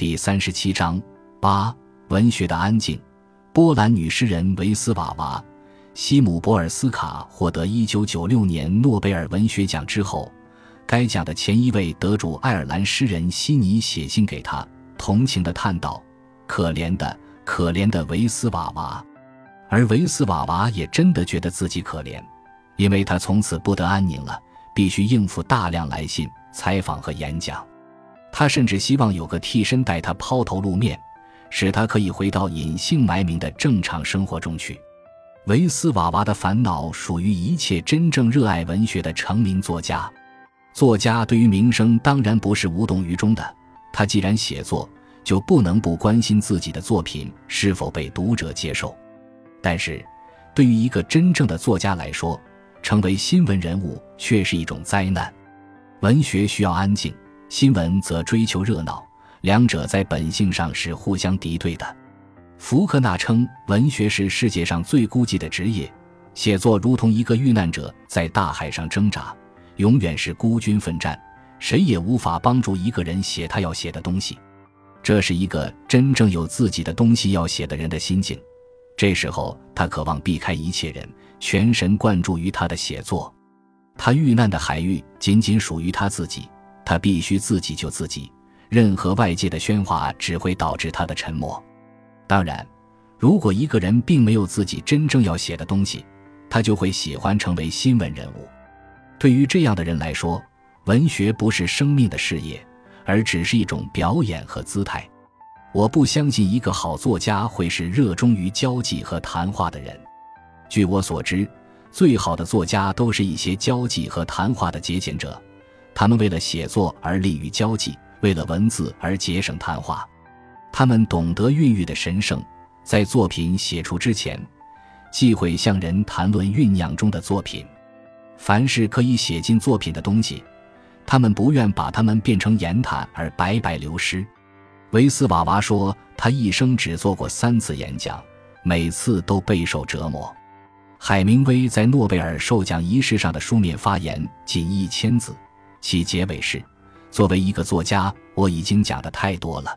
第三十七章八文学的安静。波兰女诗人维斯瓦娃·西姆博尔斯卡获得一九九六年诺贝尔文学奖之后，该奖的前一位得主爱尔兰诗人悉尼写信给他，同情地叹道：“可怜的，可怜的维斯瓦娃。”而维斯瓦娃也真的觉得自己可怜，因为他从此不得安宁了，必须应付大量来信、采访和演讲。他甚至希望有个替身代他抛头露面。使他可以回到隐姓埋名的正常生活中去。维斯瓦娃的烦恼属于一切真正热爱文学的成名作家。作家对于名声当然不是无动于衷的。他既然写作，就不能不关心自己的作品是否被读者接受。但是，对于一个真正的作家来说，成为新闻人物却是一种灾难。文学需要安静，新闻则追求热闹。两者在本性上是互相敌对的。福克纳称，文学是世界上最孤寂的职业，写作如同一个遇难者在大海上挣扎，永远是孤军奋战，谁也无法帮助一个人写他要写的东西。这是一个真正有自己的东西要写的人的心境。这时候，他渴望避开一切人，全神贯注于他的写作。他遇难的海域仅仅属于他自己，他必须自己救自己。任何外界的喧哗只会导致他的沉默。当然，如果一个人并没有自己真正要写的东西，他就会喜欢成为新闻人物。对于这样的人来说，文学不是生命的事业，而只是一种表演和姿态。我不相信一个好作家会是热衷于交际和谈话的人。据我所知，最好的作家都是一些交际和谈话的节俭者，他们为了写作而利于交际。为了文字而节省谈话，他们懂得孕育的神圣，在作品写出之前，忌讳向人谈论酝酿中的作品。凡是可以写进作品的东西，他们不愿把它们变成言谈而白白流失。维斯瓦娃说，他一生只做过三次演讲，每次都备受折磨。海明威在诺贝尔授奖仪式上的书面发言仅一千字，其结尾是。作为一个作家，我已经讲的太多了。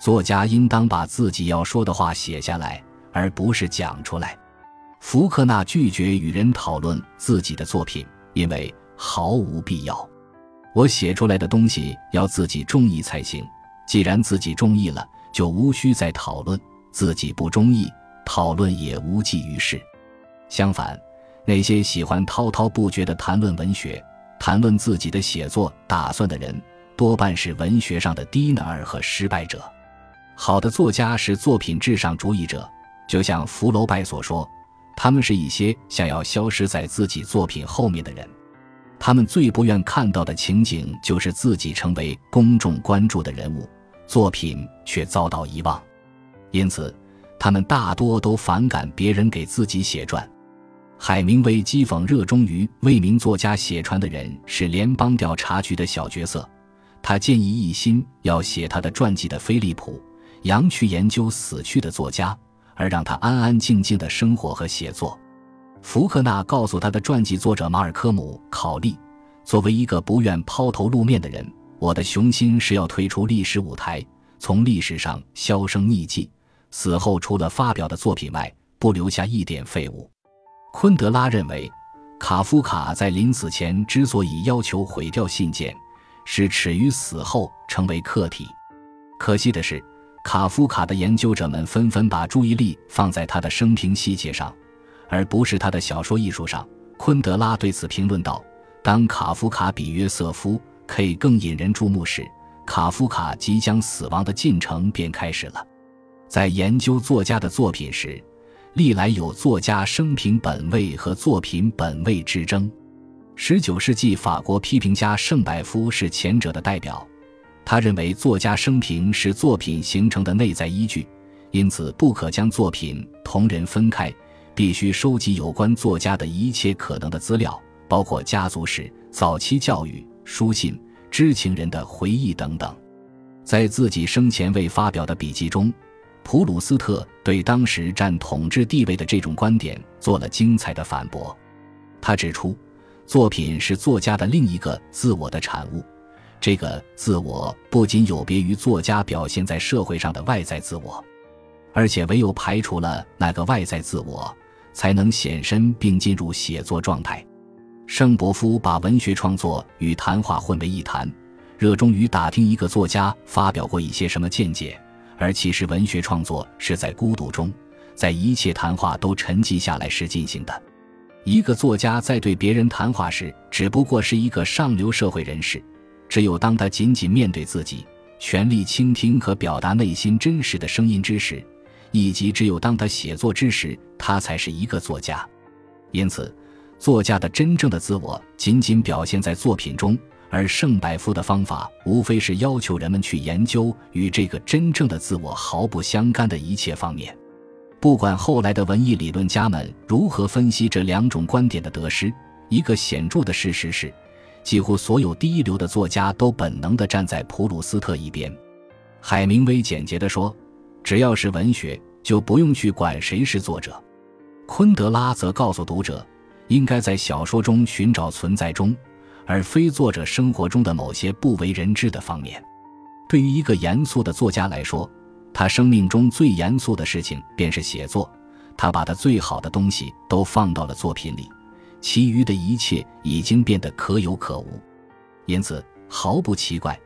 作家应当把自己要说的话写下来，而不是讲出来。福克纳拒绝与人讨论自己的作品，因为毫无必要。我写出来的东西要自己中意才行。既然自己中意了，就无需再讨论；自己不中意，讨论也无济于事。相反，那些喜欢滔滔不绝地谈论文学。谈论自己的写作打算的人，多半是文学上的低能儿和失败者。好的作家是作品至上主义者，就像福楼拜所说，他们是一些想要消失在自己作品后面的人。他们最不愿看到的情景就是自己成为公众关注的人物，作品却遭到遗忘。因此，他们大多都反感别人给自己写传。海明威讥讽热衷于为名作家写传的人是联邦调查局的小角色，他建议一心要写他的传记的菲利普·杨去研究死去的作家，而让他安安静静的生活和写作。福克纳告诉他的传记作者马尔科姆·考利：“作为一个不愿抛头露面的人，我的雄心是要退出历史舞台，从历史上销声匿迹，死后除了发表的作品外，不留下一点废物。”昆德拉认为，卡夫卡在临死前之所以要求毁掉信件，是耻于死后成为客体。可惜的是，卡夫卡的研究者们纷纷把注意力放在他的生平细节上，而不是他的小说艺术上。昆德拉对此评论道：“当卡夫卡比约瑟夫 K 更引人注目时，卡夫卡即将死亡的进程便开始了。在研究作家的作品时。”历来有作家生平本位和作品本位之争。十九世纪法国批评家圣百夫是前者的代表，他认为作家生平是作品形成的内在依据，因此不可将作品同人分开，必须收集有关作家的一切可能的资料，包括家族史、早期教育、书信、知情人的回忆等等。在自己生前未发表的笔记中。普鲁斯特对当时占统治地位的这种观点做了精彩的反驳。他指出，作品是作家的另一个自我的产物，这个自我不仅有别于作家表现在社会上的外在自我，而且唯有排除了那个外在自我，才能显身并进入写作状态。圣伯夫把文学创作与谈话混为一谈，热衷于打听一个作家发表过一些什么见解，而其实文学创作是在孤独中，在一切谈话都沉寂下来时进行的。一个作家在对别人谈话时，只不过是一个上流社会人士。只有当他仅仅面对自己，全力倾听和表达内心真实的声音之时，以及只有当他写作之时，他才是一个作家。因此，作家的真正的自我仅仅表现在作品中，而圣百夫的方法无非是要求人们去研究与这个真正的自我毫不相干的一切方面。不管后来的文艺理论家们如何分析这两种观点的得失，一个显著的事实是。几乎所有第一流的作家都本能地站在普鲁斯特一边。海明威简洁地说：“只要是文学，就不用去管谁是作者。”昆德拉则告诉读者，应该在小说中寻找存在中，而非作者生活中的某些不为人知的方面。对于一个严肃的作家来说，他生命中最严肃的事情便是写作。他把他最好的东西都放到了作品里。其余的一切已经变得可有可无，因此毫不奇怪，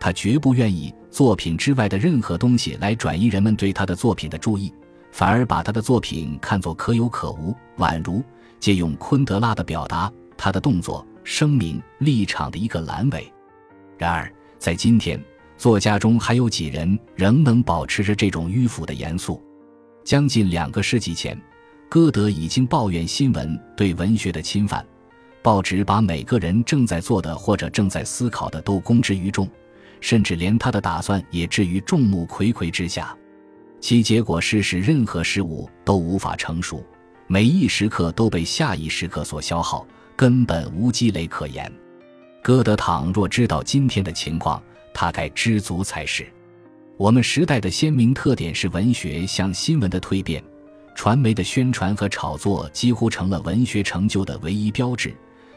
他绝不愿意作品之外的任何东西来转移人们对他的作品的注意，反而把他的作品看作可有可无，宛如借用昆德拉的表达，他的动作、声明、立场的一个阑尾。然而，在今天，作家中还有几人仍能保持着这种迂腐的严肃？将近两个世纪前。歌德已经抱怨新闻对文学的侵犯，报纸把每个人正在做的或者正在思考的都公之于众，甚至连他的打算也置于众目睽睽之下，其结果是使任何事物都无法成熟，每一时刻都被下一时刻所消耗，根本无积累可言。歌德倘若知道今天的情况，他该知足才是。我们时代的鲜明特点是文学向新闻的蜕变。传媒的宣传和炒作几乎成了文学成就的唯一标志，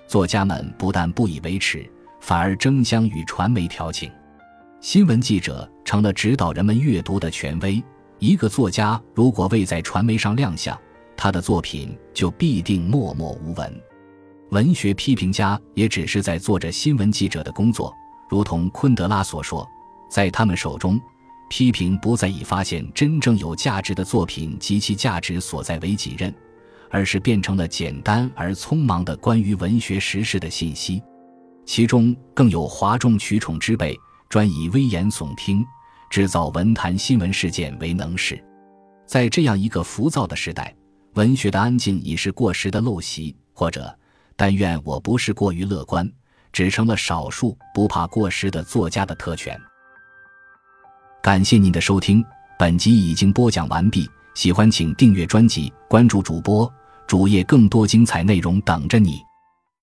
作家们不但不以为耻，反而争相与传媒调情。新闻记者成了指导人们阅读的权威。一个作家如果未在传媒上亮相，他的作品就必定默默无闻。文学批评家也只是在做着新闻记者的工作，如同昆德拉所说，在他们手中。批评不再以发现真正有价值的作品及其价值所在为己任，而是变成了简单而匆忙的关于文学时事的信息，其中更有哗众取宠之辈，专以危言耸听、制造文坛新闻事件为能事。在这样一个浮躁的时代，文学的安静已是过时的陋习，或者，但愿我不是过于乐观，只成了少数不怕过时的作家的特权。感谢您的收听，本集已经播讲完毕。喜欢请订阅专辑，关注主播主页，更多精彩内容等着你。